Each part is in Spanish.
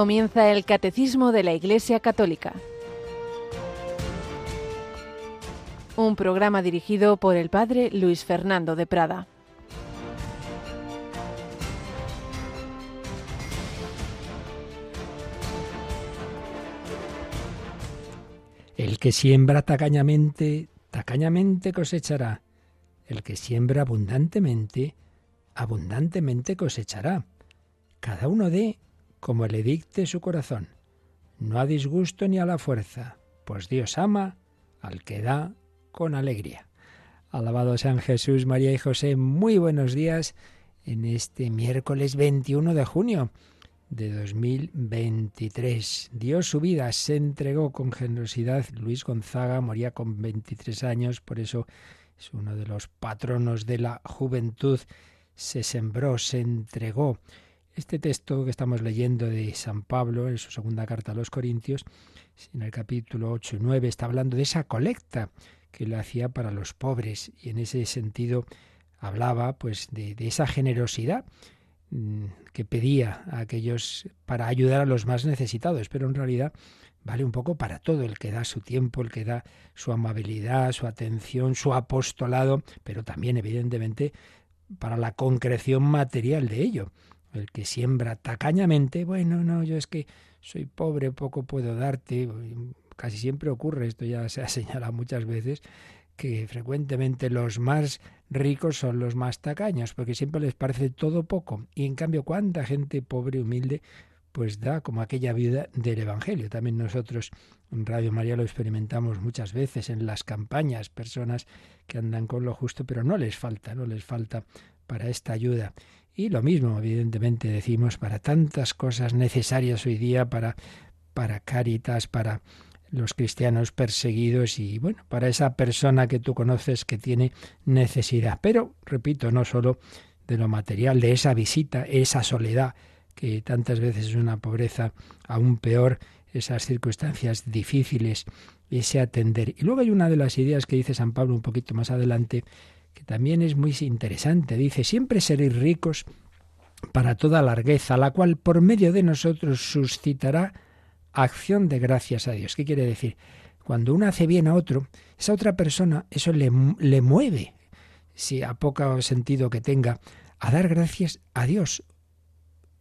Comienza el Catecismo de la Iglesia Católica. Un programa dirigido por el Padre Luis Fernando de Prada. El que siembra tacañamente, tacañamente cosechará. El que siembra abundantemente, abundantemente cosechará. Cada uno dé como le dicte su corazón, no a disgusto ni a la fuerza, pues Dios ama al que da con alegría. Alabado sean Jesús, María y José, muy buenos días en este miércoles 21 de junio de 2023. Dios su vida, se entregó con generosidad. Luis Gonzaga moría con 23 años, por eso es uno de los patronos de la juventud. Se sembró, se entregó. Este texto que estamos leyendo de San Pablo en su segunda carta a los Corintios, en el capítulo 8 y 9, está hablando de esa colecta que le hacía para los pobres y en ese sentido hablaba pues de, de esa generosidad mm, que pedía a aquellos para ayudar a los más necesitados, pero en realidad vale un poco para todo, el que da su tiempo, el que da su amabilidad, su atención, su apostolado, pero también evidentemente para la concreción material de ello el que siembra tacañamente, bueno, no, yo es que soy pobre, poco puedo darte, casi siempre ocurre, esto ya se ha señalado muchas veces, que frecuentemente los más ricos son los más tacaños, porque siempre les parece todo poco. Y en cambio, cuánta gente pobre humilde pues da como aquella vida del Evangelio. También nosotros en Radio María lo experimentamos muchas veces en las campañas, personas que andan con lo justo, pero no les falta, no les falta para esta ayuda. Y lo mismo, evidentemente, decimos para tantas cosas necesarias hoy día, para, para Cáritas, para los cristianos perseguidos y bueno, para esa persona que tú conoces que tiene necesidad. Pero, repito, no solo de lo material, de esa visita, esa soledad, que tantas veces es una pobreza aún peor, esas circunstancias difíciles, ese atender. Y luego hay una de las ideas que dice San Pablo un poquito más adelante, que también es muy interesante. Dice, siempre seréis ricos para toda largueza, la cual por medio de nosotros suscitará acción de gracias a Dios. ¿Qué quiere decir? Cuando uno hace bien a otro, esa otra persona, eso le, le mueve, si a poco sentido que tenga, a dar gracias a Dios.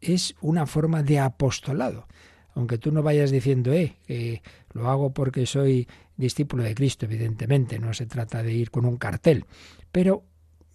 Es una forma de apostolado. Aunque tú no vayas diciendo, eh, que lo hago porque soy discípulo de Cristo, evidentemente, no se trata de ir con un cartel, pero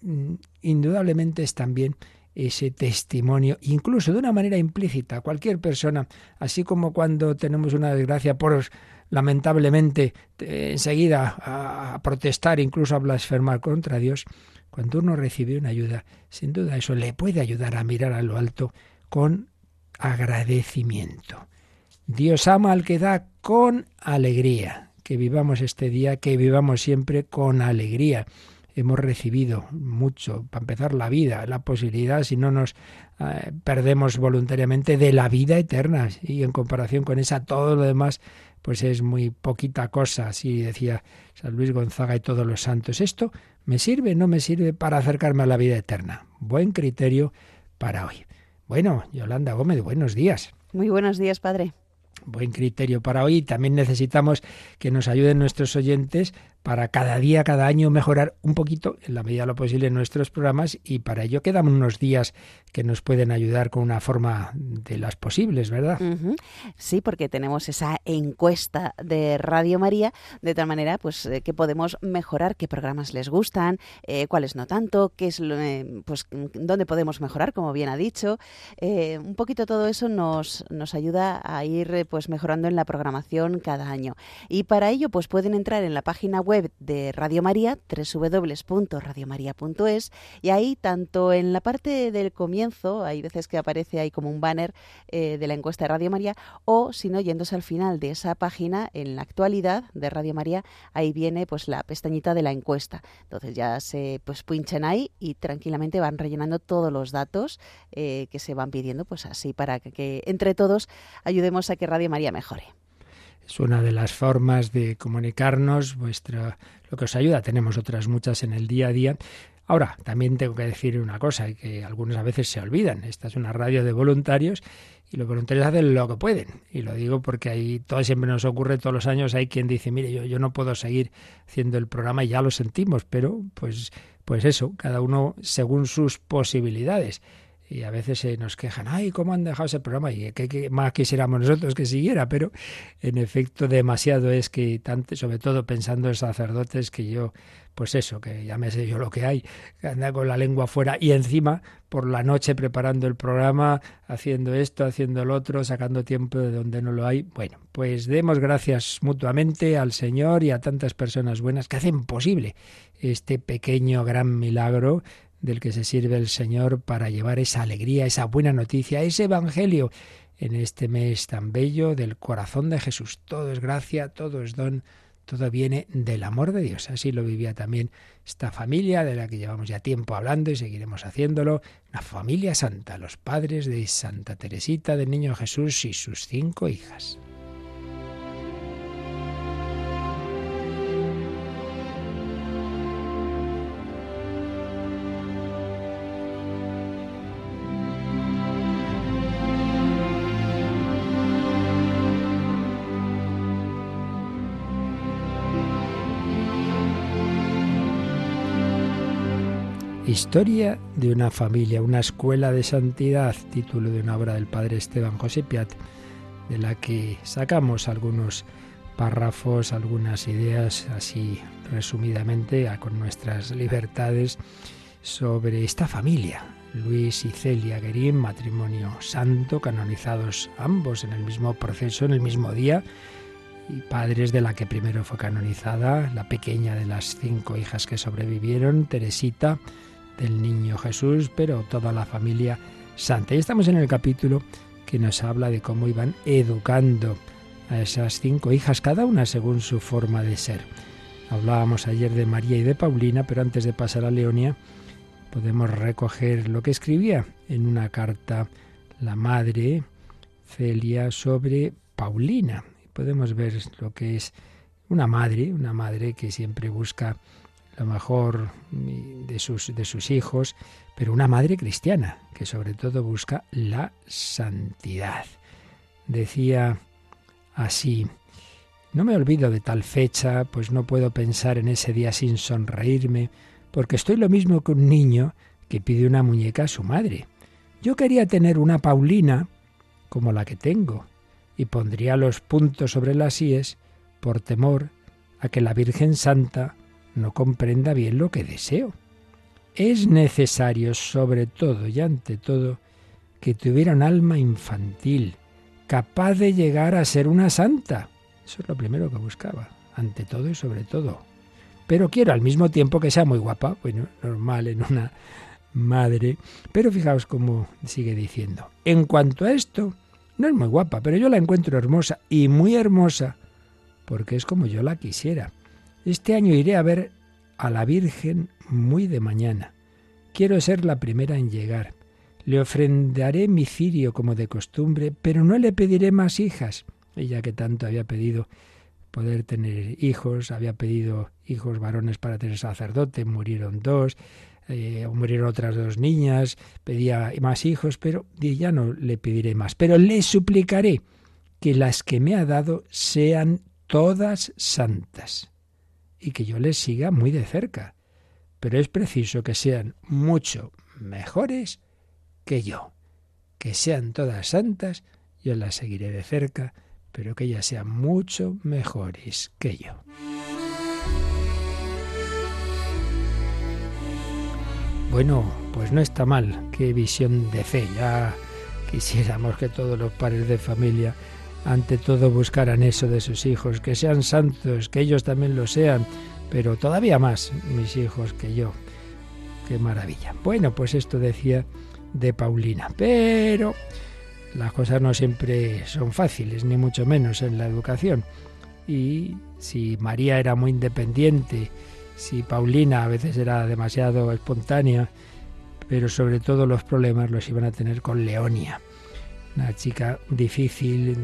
mm, indudablemente es también ese testimonio, incluso de una manera implícita. Cualquier persona, así como cuando tenemos una desgracia por lamentablemente enseguida a, protestar, incluso a blasfemar contra Dios, cuando uno recibe una ayuda, sin duda eso le puede ayudar a mirar a lo alto con agradecimiento. Dios ama al que da con alegría. Que vivamos este día, que vivamos siempre con alegría hemos recibido mucho, para empezar la vida, la posibilidad, si no nos eh, perdemos voluntariamente, de la vida eterna. Y en comparación con esa, todo lo demás, pues es muy poquita cosa, así decía San Luis Gonzaga y todos los santos. Esto me sirve, no me sirve para acercarme a la vida eterna. Buen criterio para hoy. Bueno, Yolanda Gómez, buenos días. Muy buenos días, padre buen criterio para hoy. También necesitamos que nos ayuden nuestros oyentes para cada día, cada año mejorar un poquito, en la medida de lo posible, nuestros programas y para ello quedan unos días que nos pueden ayudar con una forma de las posibles, ¿verdad? Sí, porque tenemos esa encuesta de Radio María, de tal manera pues eh, que podemos mejorar qué programas les gustan, eh, cuáles no tanto, qué es eh, pues dónde podemos mejorar, como bien ha dicho. un poquito todo eso nos, nos ayuda a ir pues mejorando en la programación cada año. Y para ello pues pueden entrar en la página web de Radio María, www.radiomaria.es, y ahí tanto en la parte del comienzo, hay veces que aparece ahí como un banner eh, de la encuesta de Radio María, o si no, yéndose al final de esa página, en la actualidad de Radio María, ahí viene pues la pestañita de la encuesta. Entonces ya se pues pinchan ahí y tranquilamente van rellenando todos los datos eh, que se van pidiendo, pues así para que entre todos ayudemos a que Radio María mejore es una de las formas de comunicarnos, vuestra, lo que os ayuda. Tenemos otras muchas en el día a día. Ahora, también tengo que decir una cosa, que algunos a veces se olvidan. Esta es una radio de voluntarios y los voluntarios hacen lo que pueden. Y lo digo porque ahí todo siempre nos ocurre todos los años, hay quien dice, mire, yo, yo no puedo seguir haciendo el programa y ya lo sentimos, pero pues, pues eso, cada uno según sus posibilidades y a veces se nos quejan, ay, ¿cómo han dejado ese programa? Y que, más quisiéramos nosotros que siguiera, pero en efecto demasiado es que, sobre todo pensando en sacerdotes, que yo, pues eso, que ya me sé yo lo que hay, que anda con la lengua fuera y encima por la noche preparando el programa, haciendo esto, haciendo lo otro, sacando tiempo de donde no lo hay. Bueno, pues demos gracias mutuamente al Señor y a tantas personas buenas que hacen posible este pequeño gran milagro del que se sirve el Señor para llevar esa alegría, esa buena noticia, ese Evangelio en este mes tan bello del corazón de Jesús. Todo es gracia, todo es don, todo viene del amor de Dios. Así lo vivía también esta familia de la que llevamos ya tiempo hablando y seguiremos haciéndolo. Una familia santa, los padres de Santa Teresita del Niño Jesús y sus cinco hijas. Historia de una familia, una escuela de santidad, título de una obra del padre Esteban José Piat, de la que sacamos algunos párrafos, algunas ideas así resumidamente con nuestras libertades sobre esta familia. Luis y Celia Guerín, matrimonio santo, canonizados ambos en el mismo proceso, en el mismo día, y padres de la que primero fue canonizada, la pequeña de las cinco hijas que sobrevivieron, Teresita, del niño Jesús, pero toda la familia santa. Y estamos en el capítulo que nos habla de cómo iban educando a esas cinco hijas, cada una según su forma de ser. Hablábamos ayer de María y de Paulina, pero antes de pasar a Leonia, podemos recoger lo que escribía en una carta la madre Celia sobre Paulina. Podemos ver lo que es una madre, una madre que siempre busca lo mejor de sus, de sus hijos, pero una madre cristiana que sobre todo busca la santidad. Decía así, no me olvido de tal fecha, pues no puedo pensar en ese día sin sonreírme, porque estoy lo mismo que un niño que pide una muñeca a su madre. Yo quería tener una Paulina como la que tengo, y pondría los puntos sobre las íes por temor a que la Virgen Santa no comprenda bien lo que deseo. Es necesario, sobre todo y ante todo, que tuviera un alma infantil, capaz de llegar a ser una santa. Eso es lo primero que buscaba, ante todo y sobre todo. Pero quiero al mismo tiempo que sea muy guapa, bueno, normal en una madre. Pero fijaos cómo sigue diciendo. En cuanto a esto, no es muy guapa, pero yo la encuentro hermosa y muy hermosa, porque es como yo la quisiera. Este año iré a ver a la Virgen muy de mañana. Quiero ser la primera en llegar. Le ofrendaré mi cirio como de costumbre, pero no le pediré más hijas. Ella que tanto había pedido poder tener hijos, había pedido hijos varones para tener sacerdote, murieron dos, eh, murieron otras dos niñas, pedía más hijos, pero ya no le pediré más. Pero le suplicaré que las que me ha dado sean todas santas y que yo les siga muy de cerca. Pero es preciso que sean mucho mejores que yo. Que sean todas santas, yo las seguiré de cerca, pero que ellas sean mucho mejores que yo. Bueno, pues no está mal. Qué visión de fe. Ya quisiéramos que todos los padres de familia ante todo buscaran eso de sus hijos, que sean santos, que ellos también lo sean, pero todavía más mis hijos que yo. Qué maravilla. Bueno, pues esto decía de Paulina, pero las cosas no siempre son fáciles, ni mucho menos en la educación. Y si María era muy independiente, si Paulina a veces era demasiado espontánea, pero sobre todo los problemas los iban a tener con Leonia una chica difícil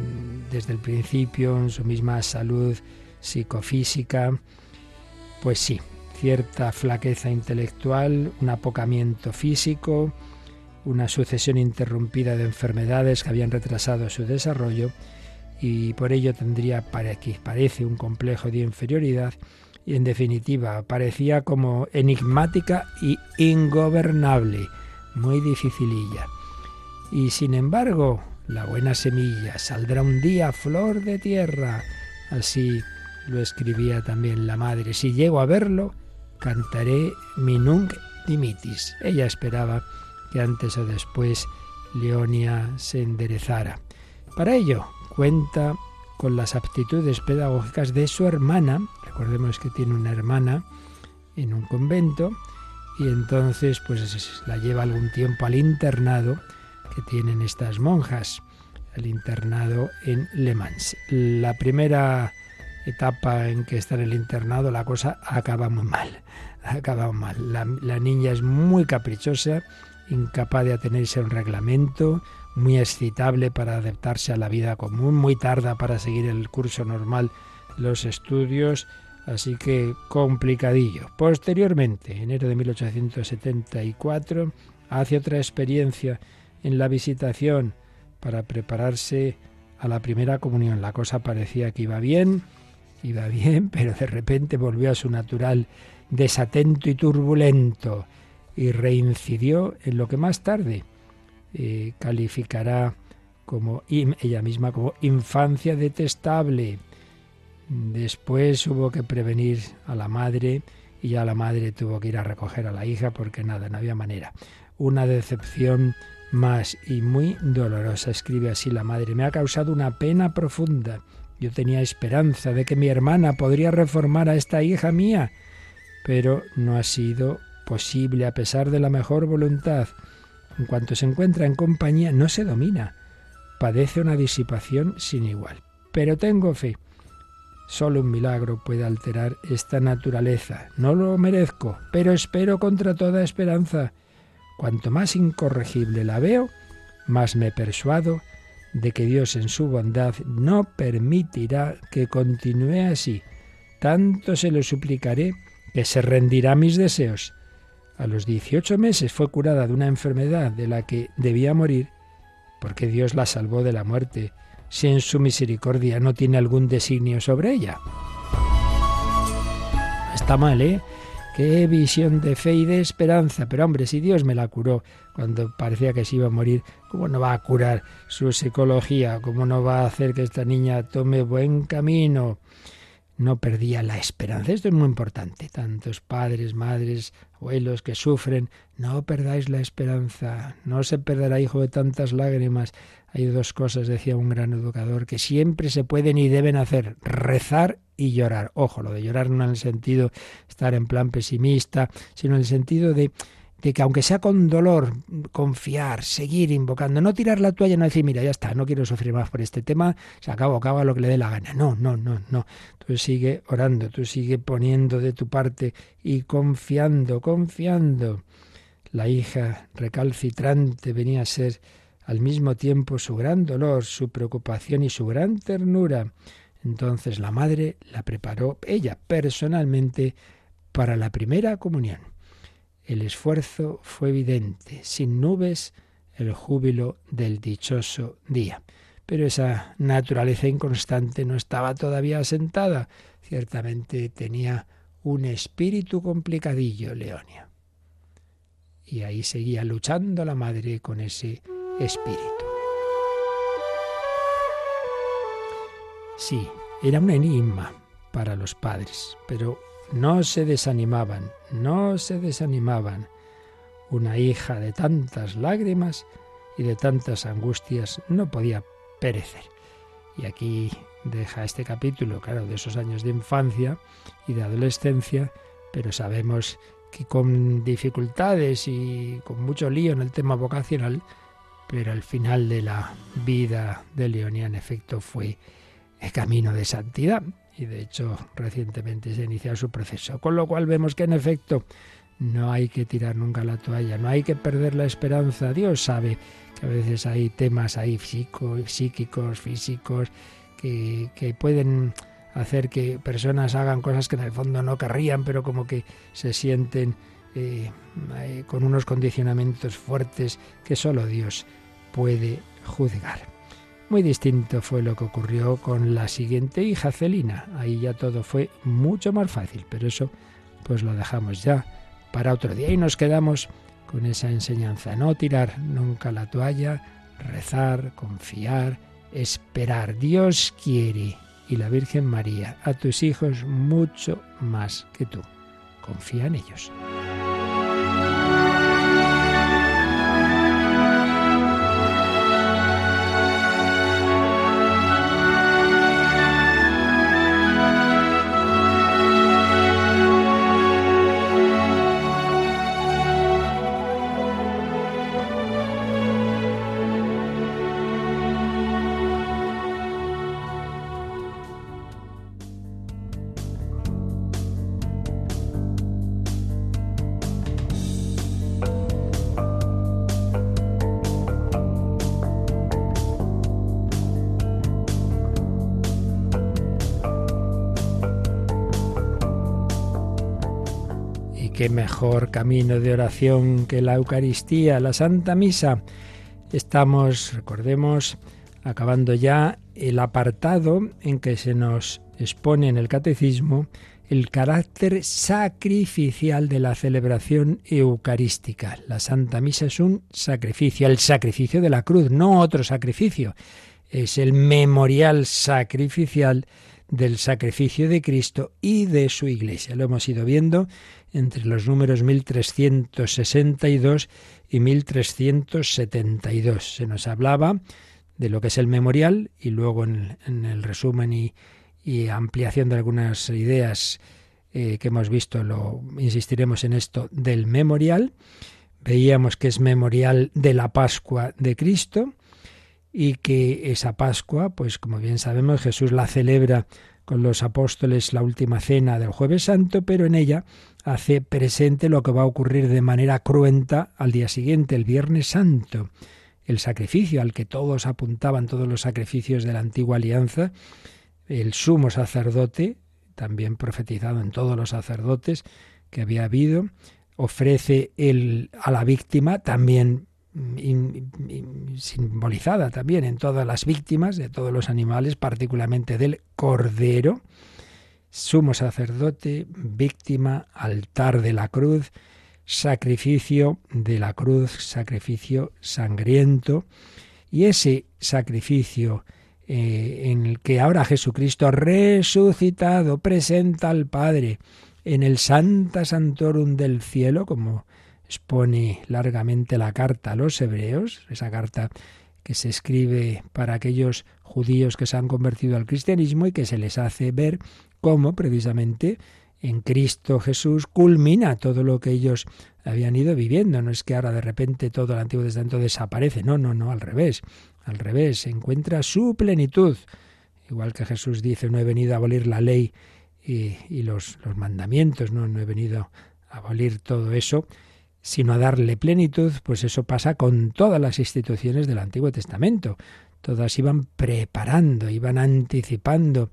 desde el principio en su misma salud psicofísica. Pues sí, cierta flaqueza intelectual, un apocamiento físico una sucesión interrumpida de enfermedades que habían retrasado su desarrollo y por ello tendría, parece, un complejo de inferioridad y en definitiva parecía como enigmática y ingobernable, muy dificililla. Y sin embargo, la buena semilla saldrá un día flor de tierra, así lo escribía también la madre. Si llego a verlo, cantaré mi nunc dimitis. Ella esperaba que antes o después Leonia se enderezara. Para ello, cuenta con las aptitudes pedagógicas de su hermana, recordemos que tiene una hermana en un convento, y entonces pues la lleva algún tiempo al internado que tienen estas monjas, el internado en Le Mans. La primera etapa en que está en el internado la cosa acaba muy mal, acaba mal. La, la niña es muy caprichosa, incapaz de atenerse a un reglamento, muy excitable para adaptarse a la vida común, muy tarda para seguir el curso normal, los estudios, así que complicadillo. Posteriormente, enero de 1874, hace otra experiencia en la visitación para prepararse a la primera comunión. La cosa parecía que iba bien, iba bien, pero de repente volvió a su natural desatento y turbulento y reincidió en lo que más tarde eh, calificará como ella misma como infancia detestable. Después hubo que prevenir a la madre y ya la madre tuvo que ir a recoger a la hija porque nada, no había manera. Una decepción más y muy dolorosa, escribe así la madre. Me ha causado una pena profunda. Yo tenía esperanza de que mi hermana podría reformar a esta hija mía, pero no ha sido posible a pesar de la mejor voluntad. En cuanto se encuentra en compañía, no se domina. Padece una disipación sin igual. Pero tengo fe. Solo un milagro puede alterar esta naturaleza. No lo merezco, pero espero contra toda esperanza. Cuanto más incorregible la veo, más me persuado de que Dios en su bondad no permitirá que continúe así. Tanto se lo suplicaré que se rendirá mis deseos. A los 18 meses fue curada de una enfermedad de la que debía morir, porque Dios la salvó de la muerte, si en su misericordia no tiene algún designio sobre ella. Está mal, ¿eh? Qué visión de fe y de esperanza. Pero hombre, si Dios me la curó cuando parecía que se iba a morir, ¿cómo no va a curar su psicología? ¿Cómo no va a hacer que esta niña tome buen camino? No perdía la esperanza. Esto es muy importante. Tantos padres, madres, abuelos que sufren, no perdáis la esperanza. No se perderá hijo de tantas lágrimas. Hay dos cosas, decía un gran educador, que siempre se pueden y deben hacer, rezar y llorar. Ojo, lo de llorar no en el sentido de estar en plan pesimista, sino en el sentido de de que aunque sea con dolor, confiar, seguir invocando, no tirar la toalla, no decir, mira, ya está, no quiero sufrir más por este tema, se acaba, acaba lo que le dé la gana. No, no, no, no. Tú sigue orando, tú sigue poniendo de tu parte y confiando, confiando. La hija recalcitrante venía a ser al mismo tiempo su gran dolor, su preocupación y su gran ternura. Entonces la madre la preparó ella personalmente para la primera comunión. El esfuerzo fue evidente, sin nubes el júbilo del dichoso día. Pero esa naturaleza inconstante no estaba todavía asentada. Ciertamente tenía un espíritu complicadillo, Leonia. Y ahí seguía luchando la madre con ese espíritu. Sí, era un enigma para los padres, pero no se desanimaban, no se desanimaban. Una hija de tantas lágrimas y de tantas angustias no podía perecer. Y aquí deja este capítulo, claro, de esos años de infancia y de adolescencia, pero sabemos que con dificultades y con mucho lío en el tema vocacional, pero el final de la vida de Leonia en efecto fue el camino de santidad y de hecho recientemente se ha iniciado su proceso. Con lo cual vemos que en efecto no hay que tirar nunca la toalla, no hay que perder la esperanza. Dios sabe que a veces hay temas ahí psíquicos, físicos, que, que pueden hacer que personas hagan cosas que en el fondo no querrían, pero como que se sienten eh, eh, con unos condicionamientos fuertes que solo Dios puede juzgar. Muy distinto fue lo que ocurrió con la siguiente hija, Celina. Ahí ya todo fue mucho más fácil, pero eso pues lo dejamos ya para otro día y nos quedamos con esa enseñanza. No tirar nunca la toalla, rezar, confiar, esperar. Dios quiere y la Virgen María a tus hijos mucho más que tú. Confía en ellos. Mejor camino de oración que la Eucaristía, la Santa Misa. Estamos, recordemos, acabando ya el apartado en que se nos expone en el catecismo el carácter sacrificial de la celebración eucarística. La Santa Misa es un sacrificio, el sacrificio de la cruz, no otro sacrificio. Es el memorial sacrificial del sacrificio de Cristo y de su Iglesia. Lo hemos ido viendo entre los números 1362 y 1372. Se nos hablaba de lo que es el memorial y luego en, el resumen y, ampliación de algunas ideas eh, que hemos visto, lo insistiremos en esto del memorial. Veíamos que es memorial de la Pascua de Cristo y que esa Pascua, pues como bien sabemos, Jesús la celebra con los apóstoles la última cena del jueves santo, pero en ella hace presente lo que va a ocurrir de manera cruenta al día siguiente, el viernes santo. El sacrificio al que todos apuntaban, todos los sacrificios de la antigua alianza, el sumo sacerdote, también profetizado en todos los sacerdotes que había habido, ofrece el, a la víctima también simbolizada también en todas las víctimas de todos los animales, particularmente del cordero, sumo sacerdote, víctima, altar de la cruz, sacrificio de la cruz, sacrificio sangriento, y ese sacrificio eh, en el que ahora Jesucristo resucitado presenta al Padre en el Santa Santorum del cielo, como expone largamente la carta a los hebreos, esa carta que se escribe para aquellos judíos que se han convertido al cristianismo y que se les hace ver cómo precisamente en Cristo Jesús culmina todo lo que ellos habían ido viviendo. No es que ahora de repente todo el Antiguo Testamento desaparece, no, no, no, al revés, al revés, se encuentra su plenitud. Igual que Jesús dice, no he venido a abolir la ley y, los, los mandamientos, no, no he venido a abolir todo eso, sino a darle plenitud, pues eso pasa con todas las instituciones del Antiguo Testamento. Todas iban preparando, iban anticipando,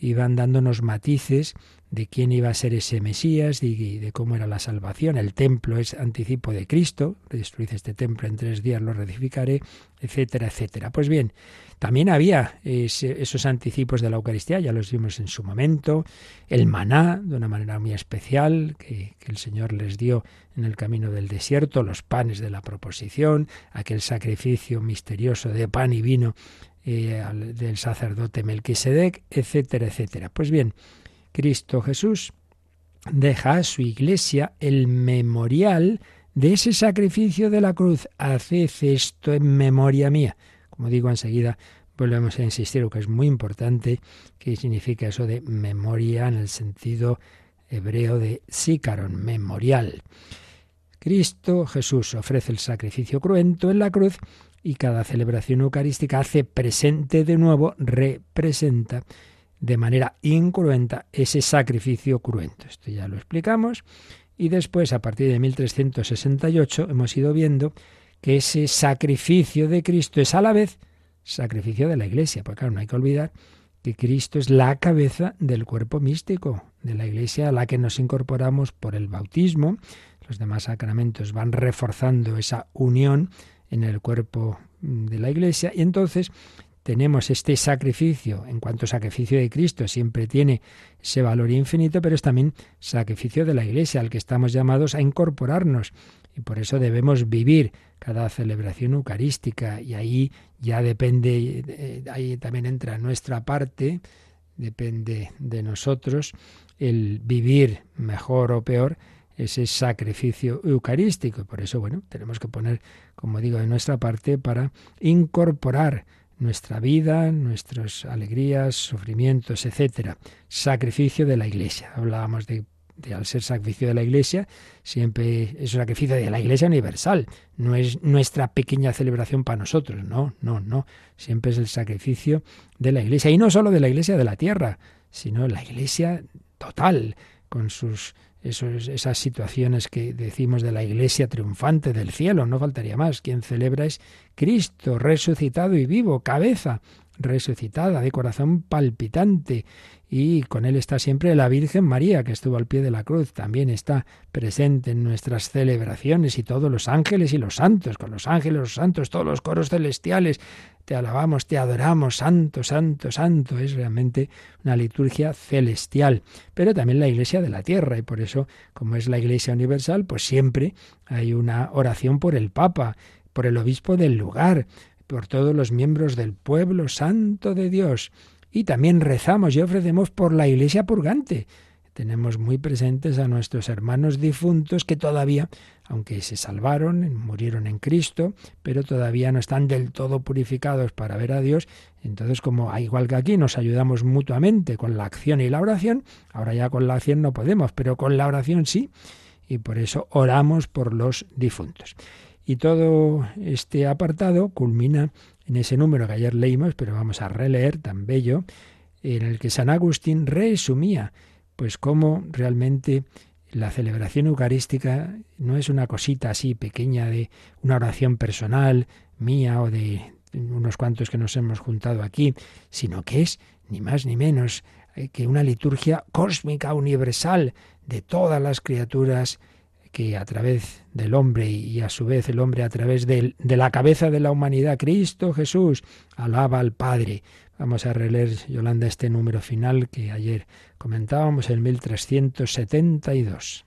iban dándonos matices de quién iba a ser ese Mesías y de cómo era la salvación. El templo es anticipo de Cristo, destruid este templo en tres días, lo reedificaré, etcétera, etcétera. Pues bien, también había esos anticipos de la Eucaristía, ya los vimos en su momento, el maná, de una manera muy especial, que, que el Señor les dio en el camino del desierto, los panes de la proposición, aquel sacrificio misterioso de pan y vino eh, del sacerdote Melquisedec, etcétera, etcétera. Pues bien, Cristo Jesús deja a su iglesia el memorial de ese sacrificio de la cruz. Haced esto en memoria mía. Como digo enseguida, volvemos a insistir, lo que es muy importante, que significa eso de memoria en el sentido hebreo de sícaron, memorial. Cristo Jesús ofrece el sacrificio cruento en la cruz y cada celebración eucarística hace presente de nuevo, representa de manera incruenta ese sacrificio cruento. Esto ya lo explicamos. Y después, a partir de 1368, hemos ido viendo que ese sacrificio de Cristo es a la vez sacrificio de la Iglesia. Porque claro, no hay que olvidar que Cristo es la cabeza del cuerpo místico de la Iglesia a la que nos incorporamos por el bautismo. los demás sacramentos van reforzando esa unión en el cuerpo de la Iglesia. Y entonces tenemos este sacrificio, en cuanto sacrificio de Cristo siempre tiene ese valor infinito, pero es también sacrificio de la Iglesia al que estamos llamados a incorporarnos. Y por eso debemos vivir cada celebración eucarística. Y ahí ya depende, eh, ahí también entra nuestra parte, depende de nosotros el vivir mejor o peor ese sacrificio eucarístico. Por eso, bueno, tenemos que poner, como digo, de nuestra parte para incorporar nuestra vida, nuestras alegrías, sufrimientos, etcétera. Sacrificio de la Iglesia. Hablábamos de, de, al ser sacrificio de la Iglesia, siempre es un sacrificio de la Iglesia universal. No es nuestra pequeña celebración para nosotros. No, no, no. Siempre es el sacrificio de la Iglesia. Y no solo de la Iglesia de la tierra, sino la Iglesia total, con sus esas situaciones que decimos de la iglesia triunfante del cielo, no faltaría más. Quien celebra es Cristo, resucitado y vivo, cabeza resucitada, de corazón palpitante, y con él está siempre la Virgen María, que estuvo al pie de la cruz, también está presente en nuestras celebraciones y todos los ángeles y los santos, con los ángeles, los santos, todos los coros celestiales, te alabamos, te adoramos, santo, santo, santo. Es realmente una liturgia celestial, pero también la iglesia de la tierra, y por eso, como es la iglesia universal, pues siempre hay una oración por el Papa, por el obispo del lugar, por todos los miembros del pueblo santo de Dios. Y también rezamos y ofrecemos por la iglesia purgante, tenemos muy presentes a nuestros hermanos difuntos que todavía, aunque se salvaron, murieron en Cristo, pero todavía no están del todo purificados para ver a Dios. Entonces, como igual que aquí nos ayudamos mutuamente con la acción y la oración, ahora ya con la acción no podemos, pero con la oración sí, y por eso oramos por los difuntos. Y todo este apartado culmina en ese número que ayer leímos, pero vamos a releer tan bello, en el que San Agustín resumía pues cómo realmente la celebración eucarística no es una cosita así pequeña de una oración personal mía o de unos cuantos que nos hemos juntado aquí, sino que es ni más ni menos eh, que una liturgia cósmica universal de todas las criaturas que a través del hombre y a su vez el hombre a través de, de la cabeza de la humanidad, Cristo Jesús, alaba al Padre. Vamos a releer, Yolanda, este número final que ayer comentábamos, el 1372.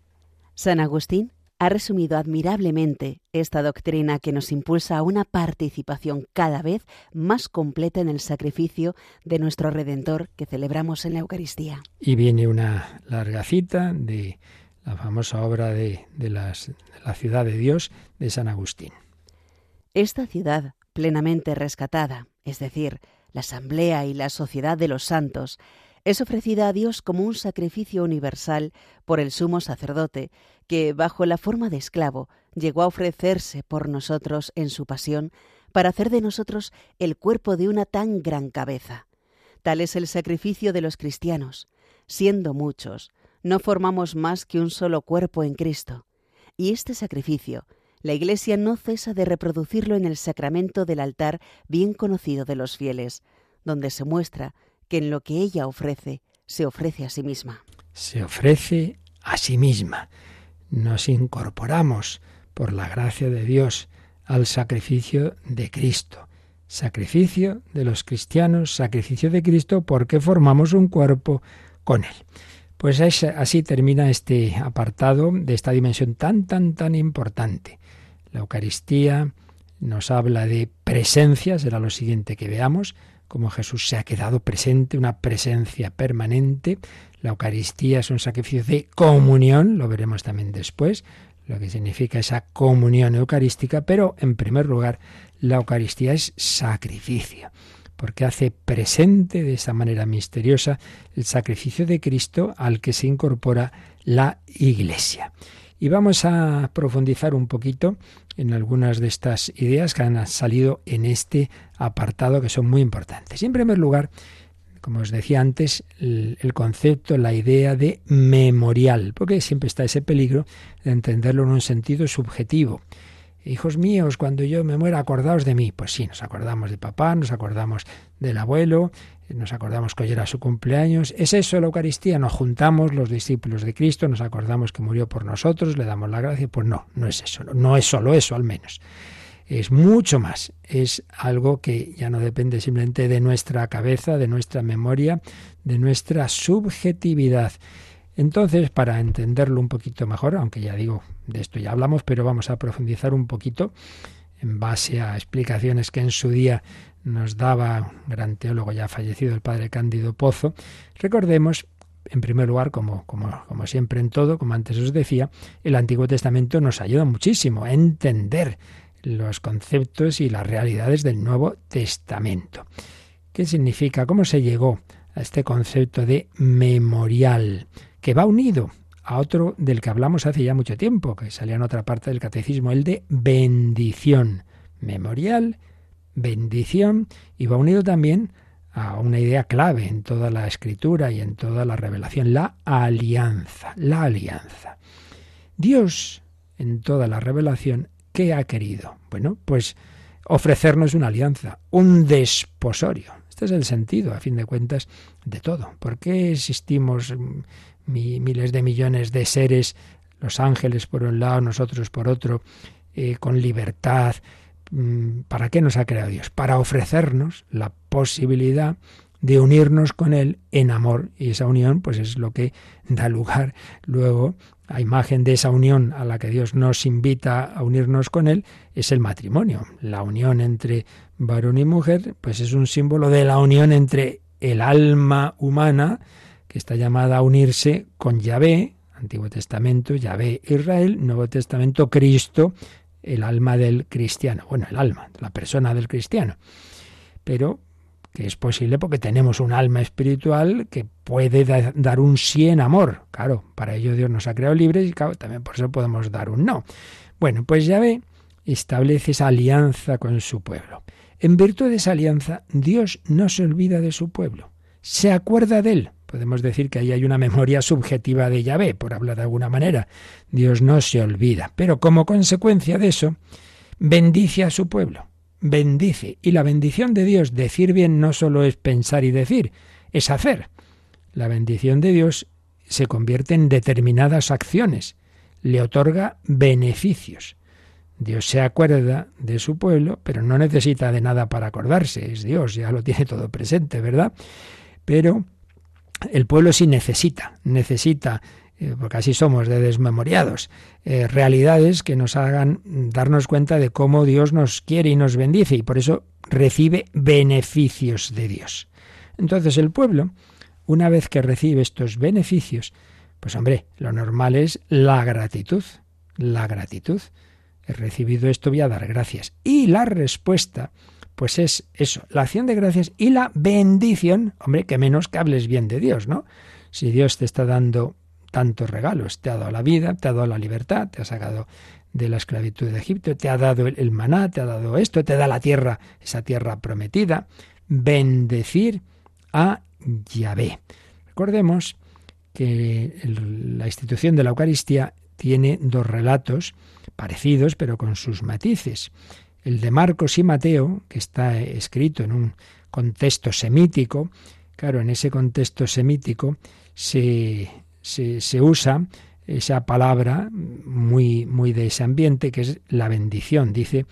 San Agustín ha resumido admirablemente esta doctrina que nos impulsa a una participación cada vez más completa en el sacrificio de nuestro Redentor que celebramos en la Eucaristía. Y viene una larga cita de la famosa obra de, de, las, la ciudad de Dios de San Agustín. Esta ciudad, plenamente rescatada, es decir, la asamblea y la sociedad de los santos, es ofrecida a Dios como un sacrificio universal por el sumo sacerdote, que, bajo la forma de esclavo, llegó a ofrecerse por nosotros en su pasión para hacer de nosotros el cuerpo de una tan gran cabeza. Tal es el sacrificio de los cristianos. Siendo muchos, no formamos más que un solo cuerpo en Cristo. Y este sacrificio la Iglesia no cesa de reproducirlo en el sacramento del altar bien conocido de los fieles, donde se muestra que en lo que ella ofrece, se ofrece a sí misma. Se ofrece a sí misma. Nos incorporamos, por la gracia de Dios, al sacrificio de Cristo. Sacrificio de los cristianos, sacrificio de Cristo, porque formamos un cuerpo con Él. Pues así termina este apartado de esta dimensión tan, tan, tan importante. La Eucaristía nos habla de presencia, será lo siguiente que veamos, cómo Jesús se ha quedado presente, una presencia permanente. La Eucaristía es un sacrificio de comunión, lo veremos también después, lo que significa esa comunión eucarística, pero en primer lugar, la Eucaristía es sacrificio, porque hace presente de esa manera misteriosa el sacrificio de Cristo al que se incorpora la Iglesia. Y vamos a profundizar un poquito en algunas de estas ideas que han salido en este apartado que son muy importantes. Y en primer lugar, como os decía antes, el, el, concepto, la idea de memorial, porque siempre está ese peligro de entenderlo en un sentido subjetivo. Hijos míos, cuando yo me muera, acordaos de mí. Pues sí, nos acordamos de papá, nos acordamos del abuelo, nos acordamos que hoy era su cumpleaños. ¿Es eso la Eucaristía? Nos juntamos los discípulos de Cristo, nos acordamos que murió por nosotros, le damos la gracia. Pues no, no es eso, no es solo eso al menos. Es mucho más, es algo que ya no depende simplemente de nuestra cabeza, de nuestra memoria, de nuestra subjetividad. Entonces, para entenderlo un poquito mejor, aunque ya digo, de esto ya hablamos, pero vamos a profundizar un poquito en base a explicaciones que en su día nos daba un gran teólogo ya fallecido, el padre Cándido Pozo. Recordemos, en primer lugar, como, como, como siempre en todo, como antes os decía, el Antiguo Testamento nos ayuda muchísimo a entender los conceptos y las realidades del Nuevo Testamento. ¿Qué significa? ¿Cómo se llegó a este concepto de memorial? Que va unido a otro del que hablamos hace ya mucho tiempo, que salía en otra parte del catecismo, el de bendición. Memorial, bendición, y va unido también a una idea clave en toda la escritura y en toda la revelación, la alianza, la alianza. Dios, en toda la revelación, ¿qué ha querido? Bueno, pues ofrecernos una alianza, un desposorio. Este es el sentido, a fin de cuentas, de todo. ¿Por qué existimos miles de millones de seres, los ángeles por un lado, nosotros por otro, eh, con libertad. Mm, ¿Para qué nos ha creado Dios? Para ofrecernos la posibilidad de unirnos con Él en amor. Y esa unión, pues es lo que da lugar luego a imagen de esa unión a la que Dios nos invita a unirnos con Él, es el matrimonio. La unión entre varón y mujer, pues es un símbolo de la unión entre el alma humana, que está llamada a unirse con Yahvé, Antiguo Testamento, Yahvé Israel, Nuevo Testamento Cristo, el alma del cristiano. Bueno, el alma, la persona del cristiano. Pero que es posible porque tenemos un alma espiritual que puede dar un sí en amor. Claro, para ello Dios nos ha creado libres y también por eso podemos dar un no. Bueno, pues Yahvé establece esa alianza con su pueblo. En virtud de esa alianza, Dios no se olvida de su pueblo, se acuerda de él. Podemos decir que ahí hay una memoria subjetiva de Yahvé, por hablar de alguna manera. Dios no se olvida. Pero como consecuencia de eso, bendice a su pueblo. Bendice. Y la bendición de Dios, decir bien, no solo es pensar y decir, es hacer. La bendición de Dios se convierte en determinadas acciones, le otorga beneficios. Dios se acuerda de su pueblo, pero no necesita de nada para acordarse, es Dios, ya lo tiene todo presente, ¿verdad? Pero el pueblo sí necesita, necesita, eh, porque así somos de desmemoriados, eh, realidades que nos hagan darnos cuenta de cómo Dios nos quiere y nos bendice y por eso recibe beneficios de Dios. Entonces el pueblo, una vez que recibe estos beneficios, pues hombre, lo normal es la gratitud, la gratitud. He recibido esto, voy a dar gracias. Y la respuesta pues es eso, la acción de gracias y la bendición, hombre, que menos que hables bien de Dios, ¿no? Si Dios te está dando tantos regalos, te ha dado la vida, te ha dado la libertad, te ha sacado de la esclavitud de Egipto, te ha dado el, maná, te ha dado esto, te da la tierra, esa tierra prometida, bendecir a Yahvé. Recordemos que la institución de la Eucaristía tiene dos relatos parecidos, pero con sus matices el de Marcos y Mateo, que está escrito en un contexto semítico, claro, en ese contexto semítico se, se, usa esa palabra muy, muy de ese ambiente, que es la bendición. Dice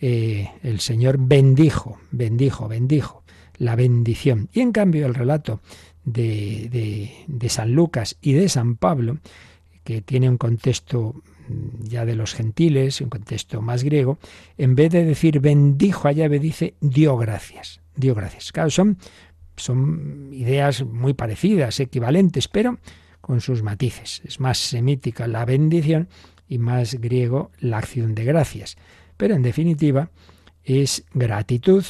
eh, el Señor bendijo, bendijo, bendijo, la bendición. Y en cambio el relato de, de, de San Lucas y de San Pablo, que tiene un contexto ya de los gentiles, en contexto más griego, en vez de decir bendijo a llave, dice dio gracias. Dio gracias. Claro, son, son ideas muy parecidas, equivalentes, pero con sus matices. Es más semítica la bendición y más griego la acción de gracias. Pero en definitiva es gratitud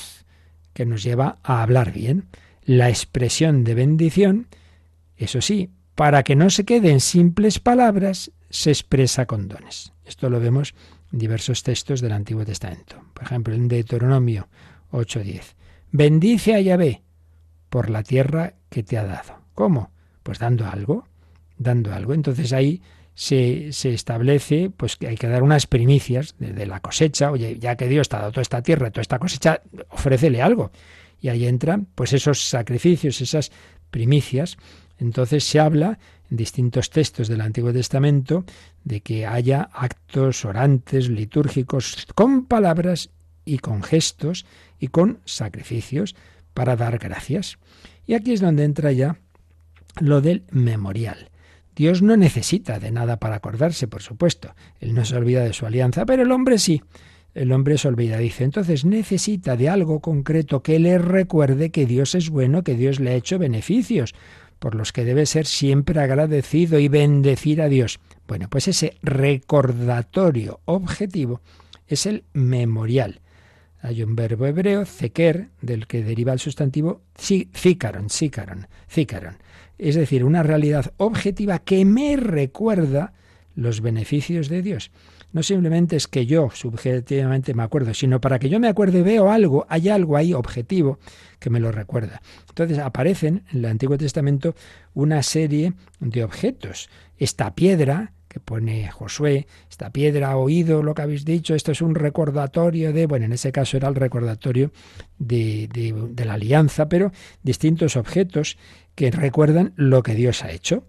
que nos lleva a hablar bien. La expresión de bendición, eso sí, para que no se queden simples palabras, se expresa con dones. Esto lo vemos en diversos textos del Antiguo Testamento. Por ejemplo, en Deuteronomio 8:10. Bendice a Yahvé por la tierra que te ha dado. ¿Cómo? Pues dando algo, dando algo. Entonces ahí se, se, establece pues que hay que dar unas primicias de, la cosecha. Oye, ya que Dios te ha dado toda esta tierra, toda esta cosecha, ofrécele algo. Y ahí entran pues esos sacrificios, esas primicias. Entonces se habla distintos textos del Antiguo Testamento de que haya actos orantes, litúrgicos, con palabras y con gestos y con sacrificios para dar gracias. Y aquí es donde entra ya lo del memorial. Dios no necesita de nada para acordarse, por supuesto. Él no se olvida de su alianza, pero el hombre sí. El hombre se olvidadizo. Entonces necesita de algo concreto que le recuerde que Dios es bueno, que Dios le ha hecho beneficios, por los que debe ser siempre agradecido y bendecir a Dios. Bueno, pues ese recordatorio objetivo es el memorial. Hay un verbo hebreo, zeker, del que deriva el sustantivo zikaron, zikaron, zikaron es decir, una realidad objetiva que me recuerda los beneficios de Dios. No simplemente es que yo subjetivamente me acuerdo, sino para que yo me acuerde veo algo, hay algo ahí objetivo que me lo recuerda. Entonces aparecen en el Antiguo Testamento una serie de objetos. Esta piedra que pone Josué, esta piedra ha oído lo que habéis dicho, esto es un recordatorio de, bueno, en ese caso era el recordatorio de, de la alianza, pero distintos objetos que recuerdan lo que Dios ha hecho.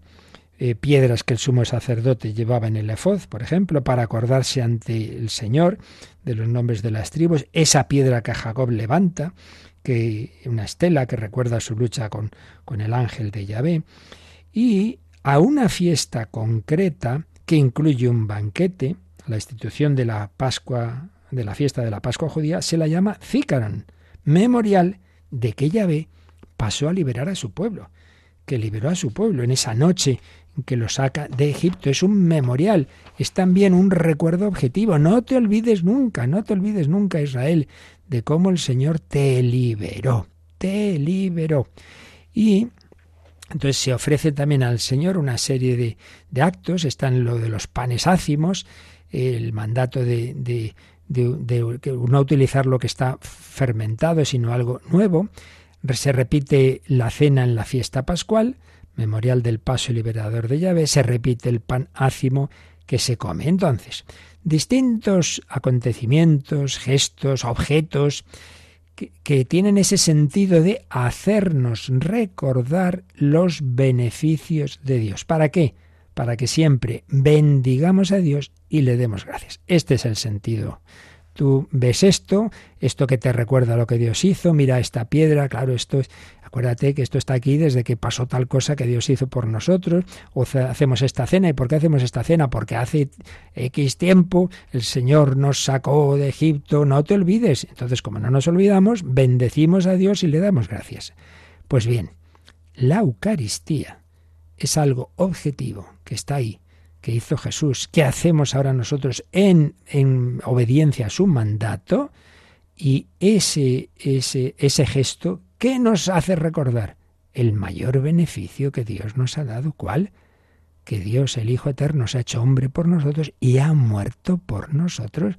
Eh, piedras que el sumo sacerdote llevaba en el efod, por ejemplo, para acordarse ante el Señor de los nombres de las tribus, esa piedra que Jacob levanta, que una estela que recuerda su lucha con, con el ángel de Yahvé, y a una fiesta concreta que incluye un banquete, la institución de la Pascua, de la fiesta de la Pascua judía, se la llama Zícaron, memorial de que Yahvé pasó a liberar a su pueblo que liberó a su pueblo en esa noche que lo saca de Egipto. Es un memorial, es también un recuerdo objetivo. No te olvides nunca, no te olvides nunca, Israel, de cómo el Señor te liberó, te liberó. Y entonces se ofrece también al Señor una serie de, de actos, están lo de los panes ácimos, el mandato de, de, de no utilizar lo que está fermentado, sino algo nuevo, se repite la cena en la fiesta pascual, memorial del paso liberador de llave, se repite el pan ácimo que se come. Entonces, distintos acontecimientos, gestos, objetos, que, que, tienen ese sentido de hacernos recordar los beneficios de Dios. ¿Para qué? Para que siempre bendigamos a Dios y le demos gracias. Este es el sentido Tú ves esto, esto que te recuerda lo que Dios hizo, mira esta piedra, claro, esto es, acuérdate que esto está aquí desde que pasó tal cosa que Dios hizo por nosotros, o hacemos esta cena, ¿y por qué hacemos esta cena? Porque hace X tiempo el Señor nos sacó de Egipto, no te olvides. Entonces, como no nos olvidamos, bendecimos a Dios y le damos gracias. Pues bien, la Eucaristía es algo objetivo que está ahí que hizo Jesús, que hacemos ahora nosotros en, en obediencia a su mandato, y ese, ese, ese gesto, ¿qué nos hace recordar? El mayor beneficio que Dios nos ha dado. ¿Cuál? Que Dios, el Hijo Eterno, se ha hecho hombre por nosotros y ha muerto por nosotros.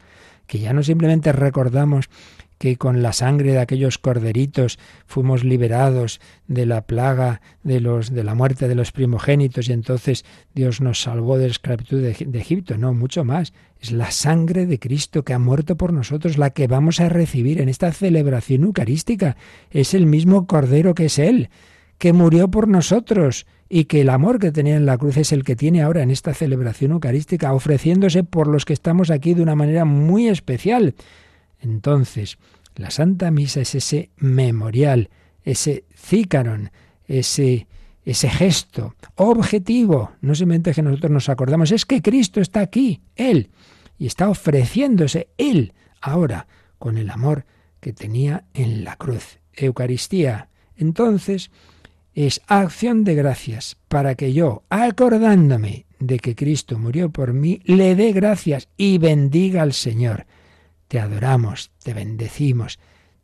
Que ya no simplemente recordamos que con la sangre de aquellos corderitos fuimos liberados de la plaga de los de la muerte de los primogénitos y entonces Dios nos salvó de la esclavitud de, de, Egipto, no, mucho más. Es la sangre de Cristo que ha muerto por nosotros la que vamos a recibir en esta celebración eucarística. Es el mismo cordero que es él, que murió por nosotros y que el amor que tenía en la cruz es el que tiene ahora en esta celebración eucarística, ofreciéndose por los que estamos aquí de una manera muy especial. Entonces, la Santa Misa es ese memorial, ese cícaron, ese, ese gesto objetivo. No simplemente que nosotros nos acordamos, es que Cristo está aquí, Él, y está ofreciéndose Él ahora con el amor que tenía en la cruz. Eucaristía. Entonces, es acción de gracias para que yo, acordándome de que Cristo murió por mí, le dé gracias y bendiga al Señor te adoramos, te bendecimos,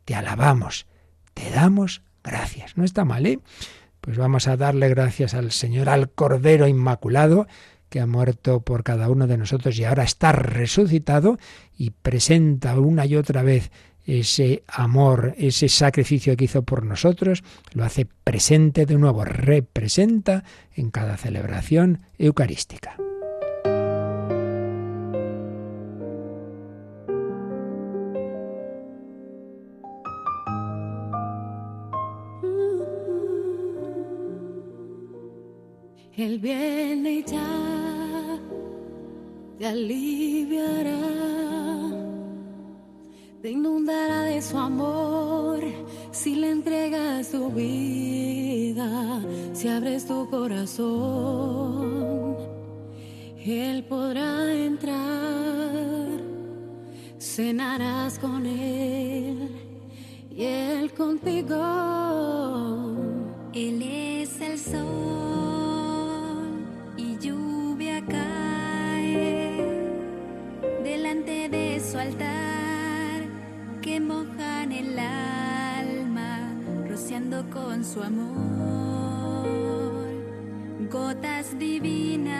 te alabamos, te damos gracias. No está mal, ¿eh? Pues vamos a darle gracias al Señor, al Cordero Inmaculado, que ha muerto por cada uno de nosotros y ahora está resucitado y presenta una y otra vez ese amor, ese sacrificio que hizo por nosotros, lo hace presente de nuevo, representa en cada celebración eucarística. Aliviará, te inundará de su amor si le entregas tu vida, si abres tu corazón. Él podrá entrar, cenarás con Él y Él contigo. Él es el sol su altar que mojan el alma, rociando con su amor gotas divinas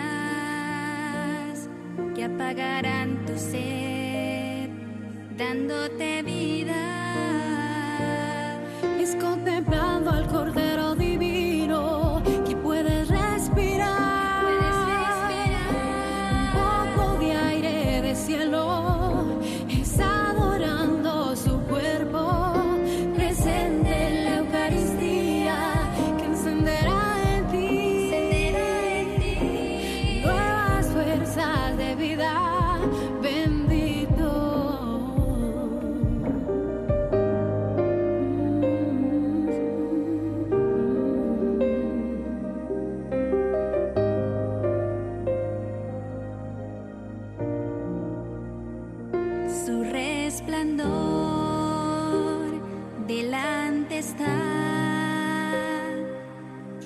que apagarán tu sed, dándote vida. Es contemplando al Cordero Su resplandor delante está.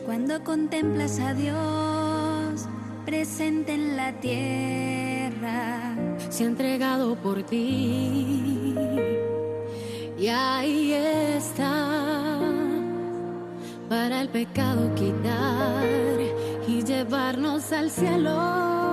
Cuando contemplas a Dios presente en la tierra. se ha entregado por ti. Y ahí está, para el pecado quitar y llevarnos al cielo.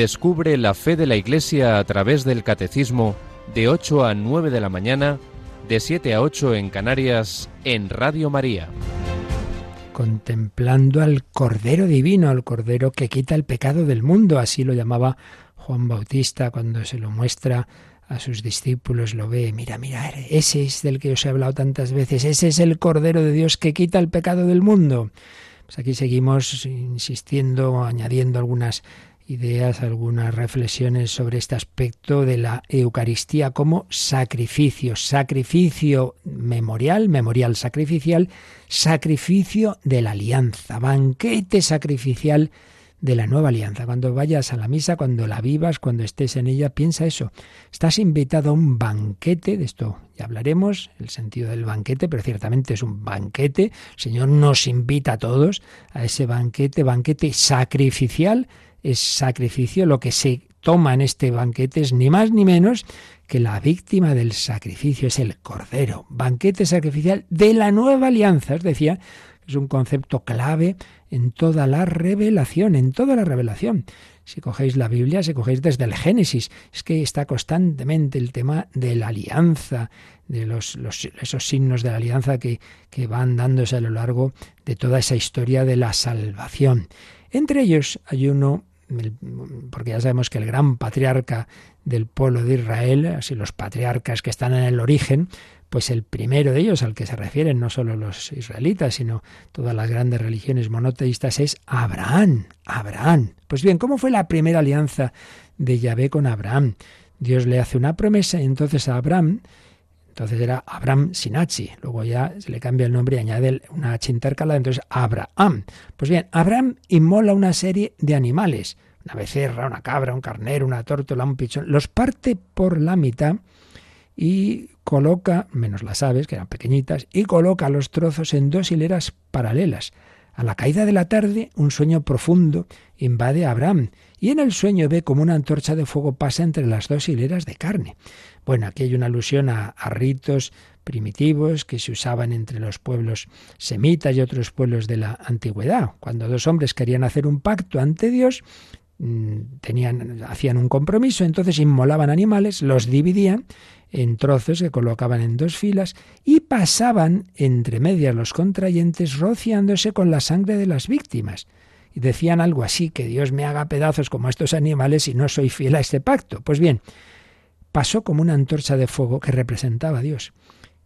Descubre la fe de la Iglesia a través del Catecismo de 8 a 9 de la mañana, de 7 a 8 en Canarias, en Radio María. contemplando al Cordero Divino, al Cordero que quita el pecado del mundo, así lo llamaba Juan Bautista cuando se lo muestra a sus discípulos, lo ve, mira, mira, ese es del que os he hablado tantas veces, ese es el Cordero de Dios que quita el pecado del mundo. Pues aquí seguimos insistiendo, añadiendo algunas ideas, algunas reflexiones sobre este aspecto de la Eucaristía como sacrificio, sacrificio memorial, memorial sacrificial, sacrificio de la alianza, banquete sacrificial de la nueva alianza. Cuando vayas a la misa, cuando la vivas, cuando estés en ella, piensa eso. Estás invitado a un banquete, de esto ya hablaremos, el sentido del banquete, pero ciertamente es un banquete. El Señor nos invita a todos a ese banquete, banquete sacrificial, es sacrificio, lo que se toma en este banquete es ni más ni menos que la víctima del sacrificio es el Cordero, banquete sacrificial de la nueva alianza, os decía, es un concepto clave en toda la revelación, en toda la revelación. Si cogéis la Biblia, si cogéis desde el Génesis, es que está constantemente el tema de la alianza, de los, esos signos de la alianza que, que van dándose a lo largo de toda esa historia de la salvación. Entre ellos hay uno, porque ya sabemos que el gran patriarca del pueblo de Israel, así los patriarcas que están en el origen, pues el primero de ellos al que se refieren no solo los israelitas, sino todas las grandes religiones monoteístas es Abraham. Abraham. Pues bien, ¿cómo fue la primera alianza de Yahvé con Abraham? Dios le hace una promesa y entonces a Abraham, Entonces era Abraham Sinachi. Luego ya se le cambia el nombre y añade una H intercalada, entonces Abraham. Pues bien, Abraham inmola una serie de animales. Una becerra, una cabra, un carnero, una tórtola, un pichón. Los parte por la mitad y coloca, menos las aves, que eran pequeñitas, y coloca los trozos en dos hileras paralelas. A la caída de la tarde, un sueño profundo invade a Abraham, y en el sueño ve como una antorcha de fuego pasa entre las dos hileras de carne. Bueno, aquí hay una alusión a, ritos primitivos que se usaban entre los pueblos semitas y otros pueblos de la antigüedad. Cuando dos hombres querían hacer un pacto ante Dios, mm, tenían, hacían un compromiso, entonces inmolaban animales, los dividían en trozos que colocaban en dos filas y pasaban entre medias los contrayentes rociándose con la sangre de las víctimas. Y decían algo así, que Dios me haga pedazos como estos animales y no soy fiel a este pacto. Pues bien, pasó como una antorcha de fuego que representaba a Dios.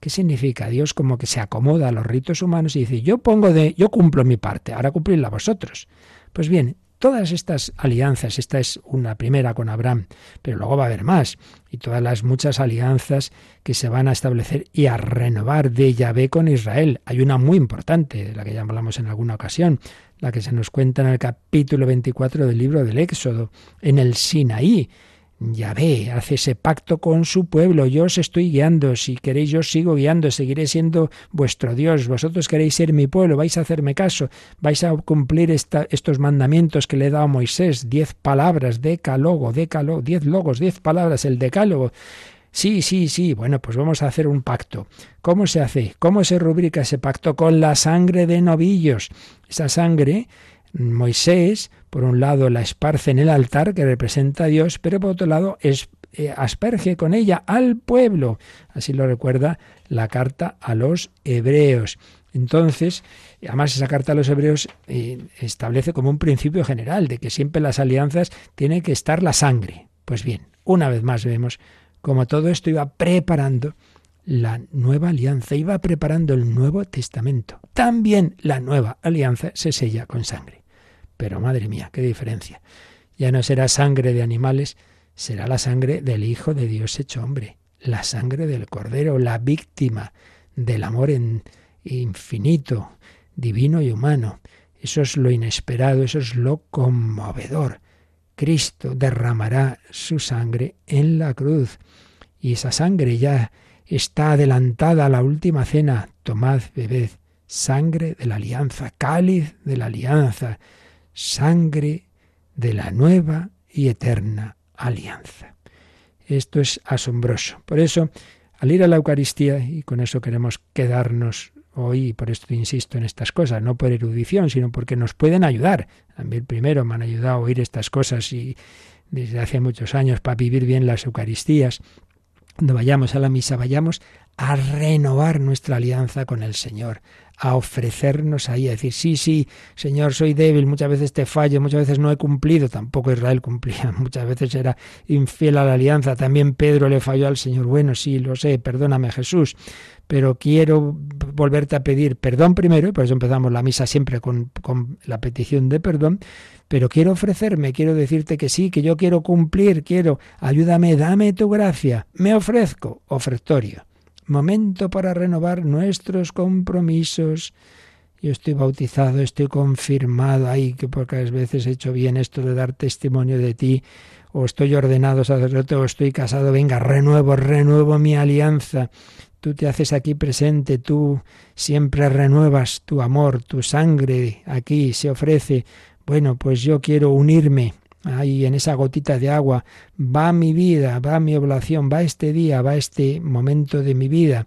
¿Qué significa? Dios como que se acomoda a los ritos humanos y dice, yo pongo de, yo cumplo mi parte, ahora cumplidla vosotros. Pues bien, todas estas alianzas, esta es una primera con Abraham, pero luego va a haber más, y todas las muchas alianzas que se van a establecer y a renovar de Yahvé con Israel. Hay una muy importante, de la que ya hablamos en alguna ocasión, la que se nos cuenta en el capítulo 24 del libro del Éxodo, en el Sinaí, ve, hace ese pacto con su pueblo, yo os estoy guiando, si queréis yo os sigo guiando, seguiré siendo vuestro Dios, vosotros queréis ser mi pueblo, vais a hacerme caso, vais a cumplir estos mandamientos que le he dado a Moisés, diez palabras, decálogo, decálogo, diez logos, diez palabras, el decálogo. Sí, sí, sí, bueno, pues vamos a hacer un pacto. ¿Cómo se hace? ¿Cómo se rubrica ese pacto? Con la sangre de novillos. Esa sangre Moisés, por un lado, la esparce en el altar que representa a Dios, pero por otro lado, es, eh, asperge con ella al pueblo. Así lo recuerda la carta a los hebreos. Entonces, además esa carta a los hebreos eh, establece como un principio general de que siempre las alianzas tiene que estar la sangre. Pues bien, una vez más vemos como todo esto iba preparando la nueva alianza, iba preparando el Nuevo Testamento. También la nueva alianza se sella con sangre. Pero madre mía, qué diferencia. Ya no será sangre de animales, será la sangre del Hijo de Dios hecho hombre, la sangre del Cordero, la víctima del amor en infinito, divino y humano. Eso es lo inesperado, eso es lo conmovedor. Cristo derramará su sangre en la cruz. Y esa sangre ya está adelantada a la última cena. Tomad, bebed, sangre de la alianza, cáliz de la alianza sangre de la nueva y eterna alianza. Esto es asombroso. Por eso, al ir a la Eucaristía, y con eso queremos quedarnos hoy, y por esto insisto en estas cosas, no por erudición, sino porque nos pueden ayudar. A mí primero me han ayudado a oír estas cosas y desde hace muchos años para vivir bien las Eucaristías. Cuando vayamos a la misa, vayamos a renovar nuestra alianza con el Señor, a ofrecernos ahí, a decir, sí, sí, Señor, soy débil, muchas veces te fallo, muchas veces no he cumplido, tampoco Israel cumplía, muchas veces era infiel a la alianza, también Pedro le falló al Señor, bueno, sí, lo sé, perdóname Jesús, pero quiero volverte a pedir perdón primero, y por eso empezamos la misa siempre con, con la petición de perdón, pero quiero ofrecerme, quiero decirte que sí, que yo quiero cumplir, quiero, ayúdame, dame tu gracia, me ofrezco, ofrectorio momento para renovar nuestros compromisos. Yo estoy bautizado, estoy confirmado, ay, que pocas veces he hecho bien esto de dar testimonio de ti, o estoy ordenado sacerdote, o estoy casado, venga, renuevo, renuevo mi alianza. Tú te haces aquí presente, tú siempre renuevas tu amor, tu sangre aquí se ofrece. Bueno, pues yo quiero unirme Ahí en esa gotita de agua va mi vida, va mi oblación, va este día, va este momento de mi vida.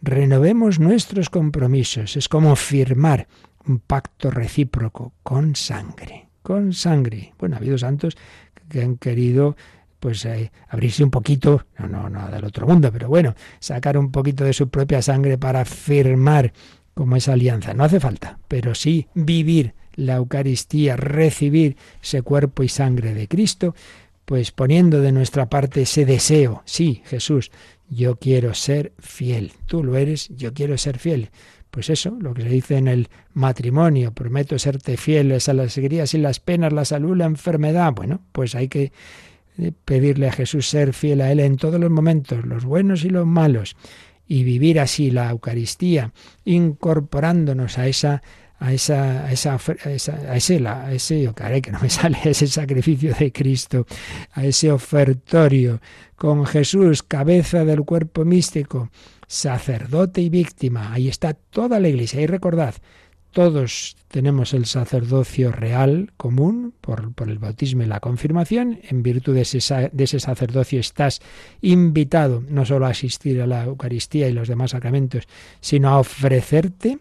Renovemos nuestros compromisos. Es como firmar un pacto recíproco con sangre, con sangre. Bueno, ha habido santos que han querido pues eh, abrirse un poquito, no, no, no del otro mundo, pero bueno, sacar un poquito de su propia sangre para firmar como esa alianza. No hace falta, pero sí vivir la Eucaristía, recibir ese cuerpo y sangre de Cristo, pues poniendo de nuestra parte ese deseo, sí, Jesús, yo quiero ser fiel, tú lo eres, yo quiero ser fiel. Pues eso, lo que se dice en el matrimonio, prometo serte fieles a las alegrías y las penas, la salud, la enfermedad. Bueno, pues hay que eh, pedirle a Jesús ser fiel a Él en todos los momentos, los buenos y los malos. y vivir así la Eucaristía, incorporándonos a esa a esa, a esa, a ese, a ese, que no me sale, ese sacrificio de Cristo, a ese ofertorio con Jesús, cabeza del cuerpo místico, sacerdote y víctima. Ahí está toda la iglesia. Y recordad, todos tenemos el sacerdocio real común por, por, el bautismo y la confirmación. En virtud de ese, de ese sacerdocio estás invitado no solo a asistir a la Eucaristía y los demás sacramentos, sino a ofrecerte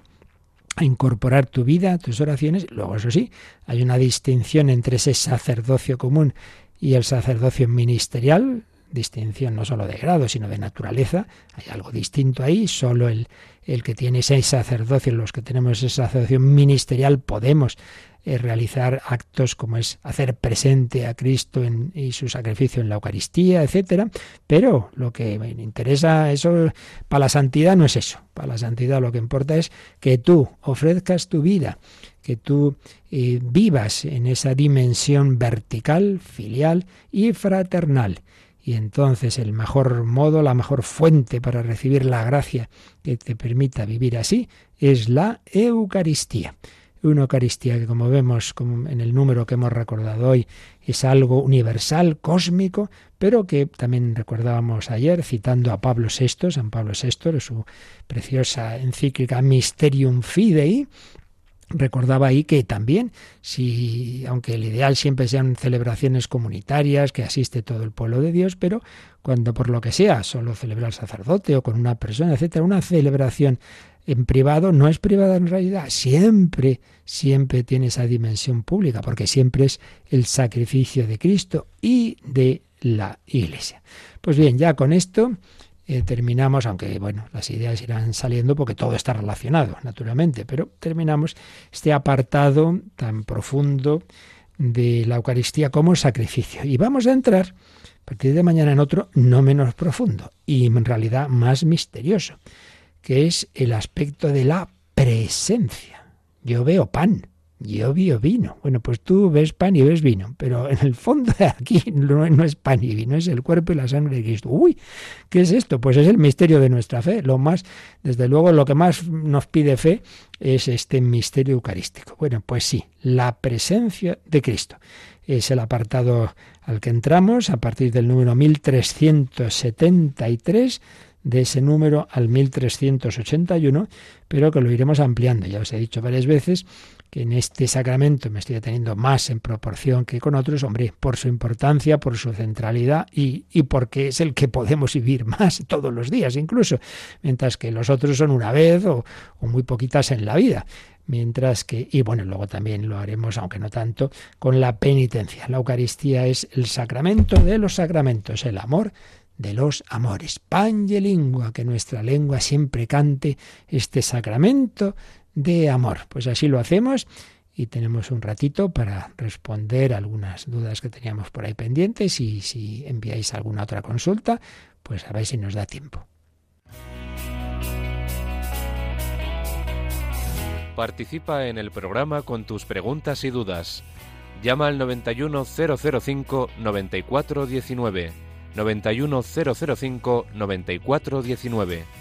a incorporar tu vida, tus oraciones. Luego, eso sí, hay una distinción entre ese sacerdocio común y el sacerdocio ministerial, distinción no solo de grado, sino de naturaleza. Hay algo distinto ahí. Solo el, el que tiene ese sacerdocio, los que tenemos ese sacerdocio ministerial, podemos eh, realizar actos como es hacer presente a Cristo en, y su sacrificio en la Eucaristía, etcétera. Pero lo que me interesa eso para la santidad no es eso. Para la santidad lo que importa es que tú ofrezcas tu vida, que tú eh, vivas en esa dimensión vertical, filial y fraternal. Y entonces el mejor modo, la mejor fuente para recibir la gracia que te permita vivir así es la Eucaristía. Una Eucaristía que, como vemos como en el número que hemos recordado hoy, es algo universal, cósmico, pero que también recordábamos ayer, citando a Pablo VI, San Pablo VI, su preciosa encíclica Mysterium Fidei, recordaba ahí que también, si, aunque el ideal siempre sean celebraciones comunitarias, que asiste todo el pueblo de Dios, pero cuando por lo que sea, solo celebra el sacerdote o con una persona, etcétera, una celebración en privado no es privada en realidad, siempre, siempre tiene esa dimensión pública, porque siempre es el sacrificio de Cristo y de la Iglesia. Pues bien, ya con esto eh, terminamos, aunque bueno, las ideas irán saliendo porque todo está relacionado, naturalmente, pero terminamos este apartado tan profundo de la Eucaristía como sacrificio. Y vamos a entrar a partir de mañana en otro no menos profundo y en realidad más misterioso que es el aspecto de la presencia. Yo veo pan, yo veo vino. Bueno, pues tú ves pan y ves vino, pero en el fondo de aquí no, es pan y vino, es el cuerpo y la sangre de Cristo. Uy, ¿qué es esto? Pues es el misterio de nuestra fe. Lo más, desde luego, lo que más nos pide fe es este misterio eucarístico. Bueno, pues sí, la presencia de Cristo. Es el apartado al que entramos a partir del número 1373 de ese número al 1381, pero que lo iremos ampliando. Ya os he dicho varias veces que en este sacramento me estoy teniendo más en proporción que con otros, hombre, por su importancia, por su centralidad y, y porque es el que podemos vivir más todos los días incluso, mientras que los otros son una vez o, o muy poquitas en la vida mientras que, y bueno, luego también lo haremos, aunque no tanto, con la penitencia. La Eucaristía es el sacramento de los sacramentos, el amor de los amores. Pan y lengua, que nuestra lengua siempre cante este sacramento de amor. Pues así lo hacemos y tenemos un ratito para responder algunas dudas que teníamos por ahí pendientes y si enviáis alguna otra consulta, pues a ver si nos da tiempo. Participa en el programa con tus preguntas y dudas. Llama al 91005 9419 91005 9419.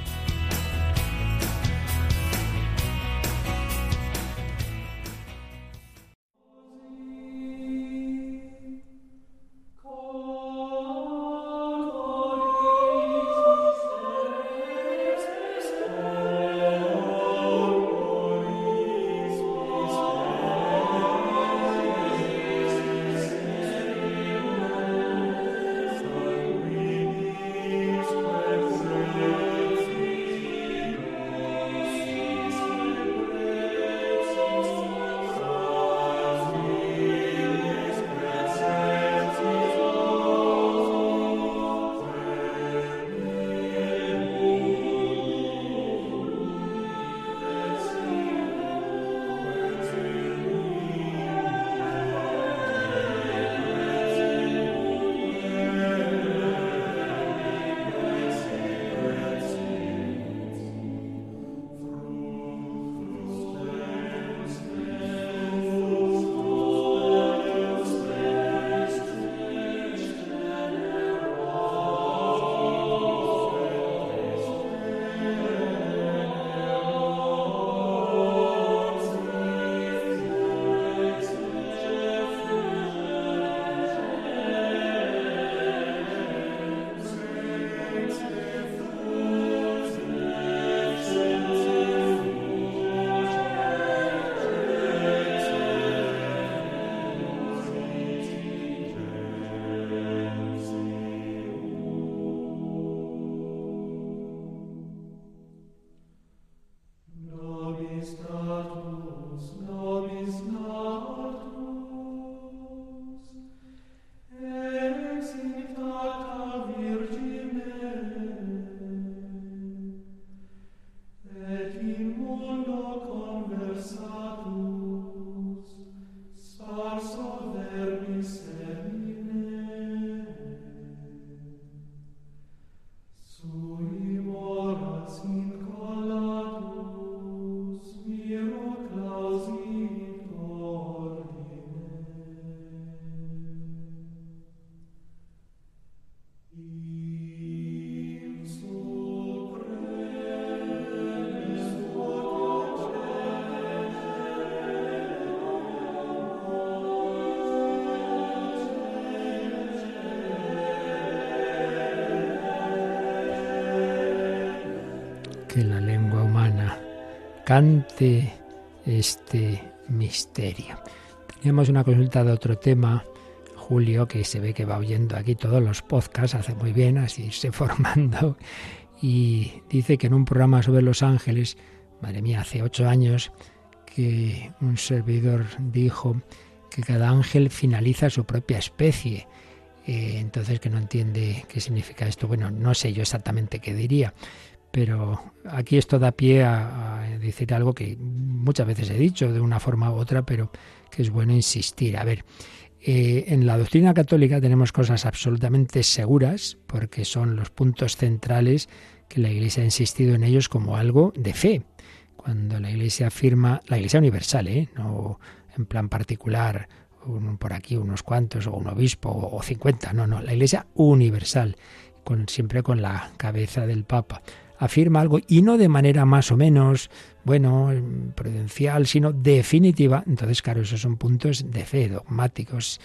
cante este misterio. Teníamos una consulta de otro tema, Julio, que se ve que va oyendo aquí todos los podcasts, hace muy bien, así se formando, y dice que en un programa sobre los ángeles, madre mía, hace ocho años, que un servidor dijo que cada ángel finaliza su propia especie. Eh, entonces que no entiende qué significa esto. Bueno, no sé yo exactamente qué diría, pero aquí esto da pie a, decir algo que muchas veces he dicho de una forma u otra, pero que es bueno insistir. A ver, eh, en la doctrina católica tenemos cosas absolutamente seguras, porque son los puntos centrales que la Iglesia ha insistido en ellos como algo de fe. Cuando la Iglesia afirma, la Iglesia universal, ¿eh? no en plan particular, por aquí unos cuantos, o un obispo, o cincuenta, no, no, la Iglesia universal, siempre con la cabeza del Papa afirma algo y no de manera más o menos, bueno, prudencial, sino definitiva, entonces claro, esos son puntos de fe, dogmáticos,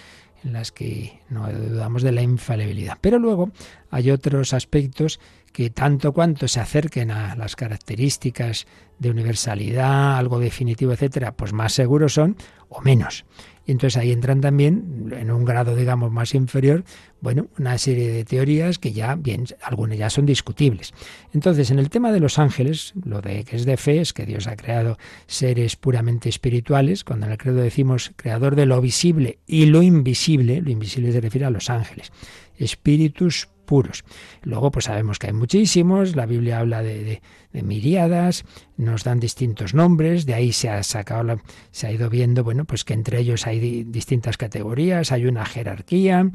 en las que no dudamos de la infalibilidad. Pero luego hay otros aspectos que tanto cuanto se acerquen a las características de universalidad, algo definitivo, etcétera, pues más seguros son o menos. Y entonces ahí entran también, en un grado, digamos, más inferior, bueno, una serie de teorías que ya, bien, algunas ya son discutibles. Entonces, en el tema de los ángeles, lo de que es de fe es que Dios ha creado seres puramente espirituales. Cuando en el credo decimos creador de lo visible y lo invisible, lo invisible se refiere a los ángeles. Espíritus puros. Luego, pues sabemos que hay muchísimos, la Biblia habla de, de, miriadas, nos dan distintos nombres, de ahí se ha sacado, se ha ido viendo, bueno, pues que entre ellos hay distintas categorías, hay una jerarquía,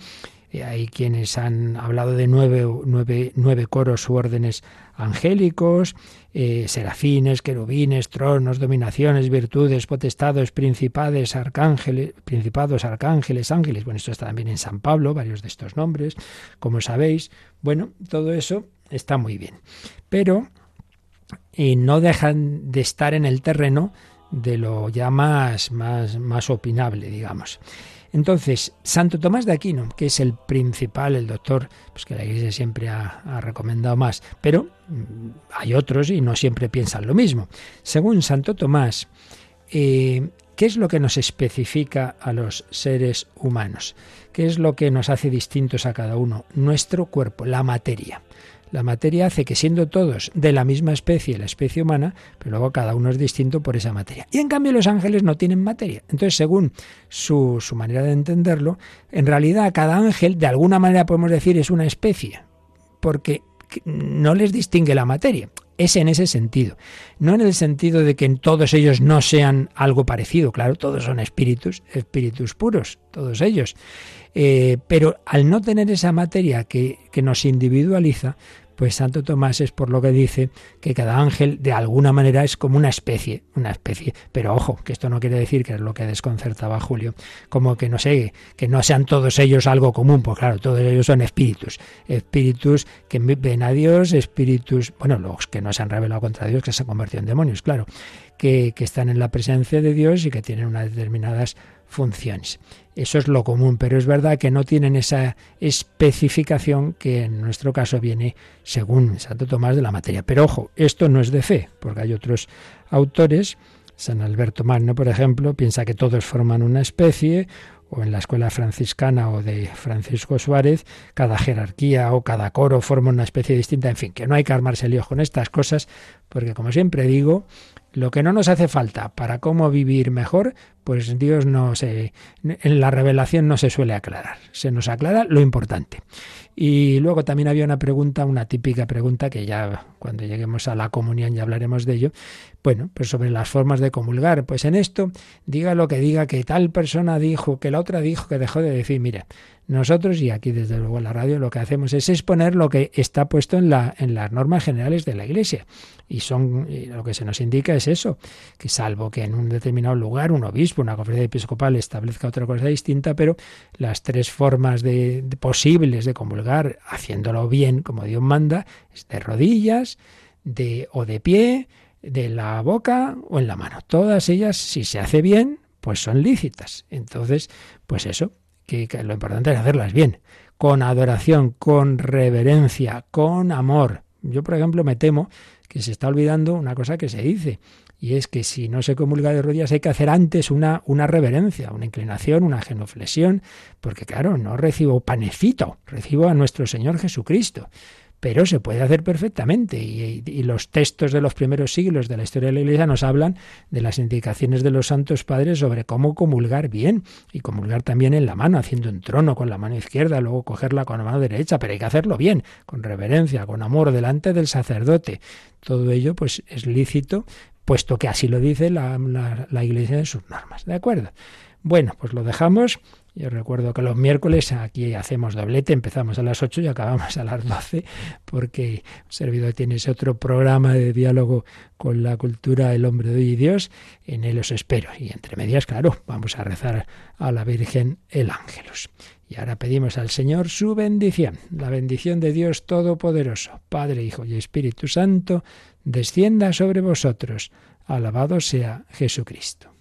hay quienes han hablado de nueve, nueve, nueve coros u órdenes angélicos, eh, serafines, querubines, tronos, dominaciones, virtudes, potestados, principades, arcángeles, principados, arcángeles, ángeles. Bueno, esto está también en San Pablo, varios de estos nombres, como sabéis. Bueno, todo eso está muy bien. Pero y no dejan de estar en el terreno de lo ya más, más, más opinable, digamos. Entonces, Santo Tomás de Aquino, que es el principal, el doctor, pues que la Iglesia siempre ha, recomendado más, pero mm, hay otros y no siempre piensan lo mismo. Según Santo Tomás, eh, ¿qué es lo que nos especifica a los seres humanos? ¿Qué es lo que nos hace distintos a cada uno? Nuestro cuerpo, la materia. La materia hace que siendo todos de la misma especie, la especie humana, pero luego cada uno es distinto por esa materia. Y en cambio los ángeles no tienen materia. Entonces, según su, su manera de entenderlo, en realidad cada ángel, de alguna manera podemos decir, es una especie, porque no les distingue la materia. Es en ese sentido. No en el sentido de que todos ellos no sean algo parecido. Claro, todos son espíritus, espíritus puros, todos ellos. Eh, pero al no tener esa materia que, que nos individualiza, pues Santo Tomás es por lo que dice que cada ángel de alguna manera es como una especie, una especie. Pero ojo, que esto no quiere decir que es lo que desconcertaba a Julio, como que no sé, que no sean todos ellos algo común, pues claro, todos ellos son espíritus, espíritus que ven a Dios, espíritus, bueno, los que no se han revelado contra Dios, que se han convertido en demonios, claro, que, que están en la presencia de Dios y que tienen unas determinadas funciones. Eso es lo común, pero es verdad que no tienen esa especificación que en nuestro caso viene según Santo Tomás de la materia. Pero ojo, esto no es de fe, porque hay otros autores, San Alberto Magno, por ejemplo, piensa que todos forman una especie, o en la escuela franciscana o de Francisco Suárez, cada jerarquía o cada coro forma una especie distinta, en fin, que no hay que armarse el lío con estas cosas, porque como siempre digo, lo que no nos hace falta para cómo vivir mejor, pues Dios no se en la revelación no se suele aclarar, se nos aclara lo importante. Y luego también había una pregunta, una típica pregunta que ya cuando lleguemos a la comunión ya hablaremos de ello. Bueno, pues sobre las formas de comulgar. Pues en esto, diga lo que diga, que tal persona dijo, que la otra dijo, que dejó de decir. Mire, nosotros, y aquí desde luego en la radio, lo que hacemos es exponer lo que está puesto en, la, en las normas generales de la Iglesia. Y son lo que se nos indica es eso, que salvo que en un determinado lugar un obispo, una conferencia episcopal establezca otra cosa distinta, pero las tres formas de, posibles de comulgar, haciéndolo bien como Dios manda, es de rodillas, de, o de pie, de la boca o en la mano. Todas ellas, si se hace bien, pues son lícitas. Entonces, pues eso, que, lo importante es hacerlas bien, con adoración, con reverencia, con amor. Yo, por ejemplo, me temo que se está olvidando una cosa que se dice, y es que si no se comulga de rodillas hay que hacer antes una, una reverencia, una inclinación, una genuflexión, porque claro, no recibo panecito, recibo a nuestro Señor Jesucristo pero se puede hacer perfectamente. Y, los textos de los primeros siglos de la historia de la Iglesia nos hablan de las indicaciones de los santos padres sobre cómo comulgar bien y comulgar también en la mano, haciendo un trono con la mano izquierda, luego cogerla con la mano derecha, pero hay que hacerlo bien, con reverencia, con amor, delante del sacerdote. Todo ello pues es lícito, puesto que así lo dice la, la Iglesia en sus normas. ¿De acuerdo? Bueno, pues lo dejamos. Yo recuerdo que los miércoles aquí hacemos doblete, empezamos a las 8 y acabamos a las 12, porque un servidor tiene ese otro programa de diálogo con la cultura El hombre de y Dios. En él os espero. Y entre medias, claro, vamos a rezar a la Virgen el Ángelus. Y ahora pedimos al Señor su bendición, la bendición de Dios Todopoderoso, Padre, Hijo y Espíritu Santo, descienda sobre vosotros. Alabado sea Jesucristo.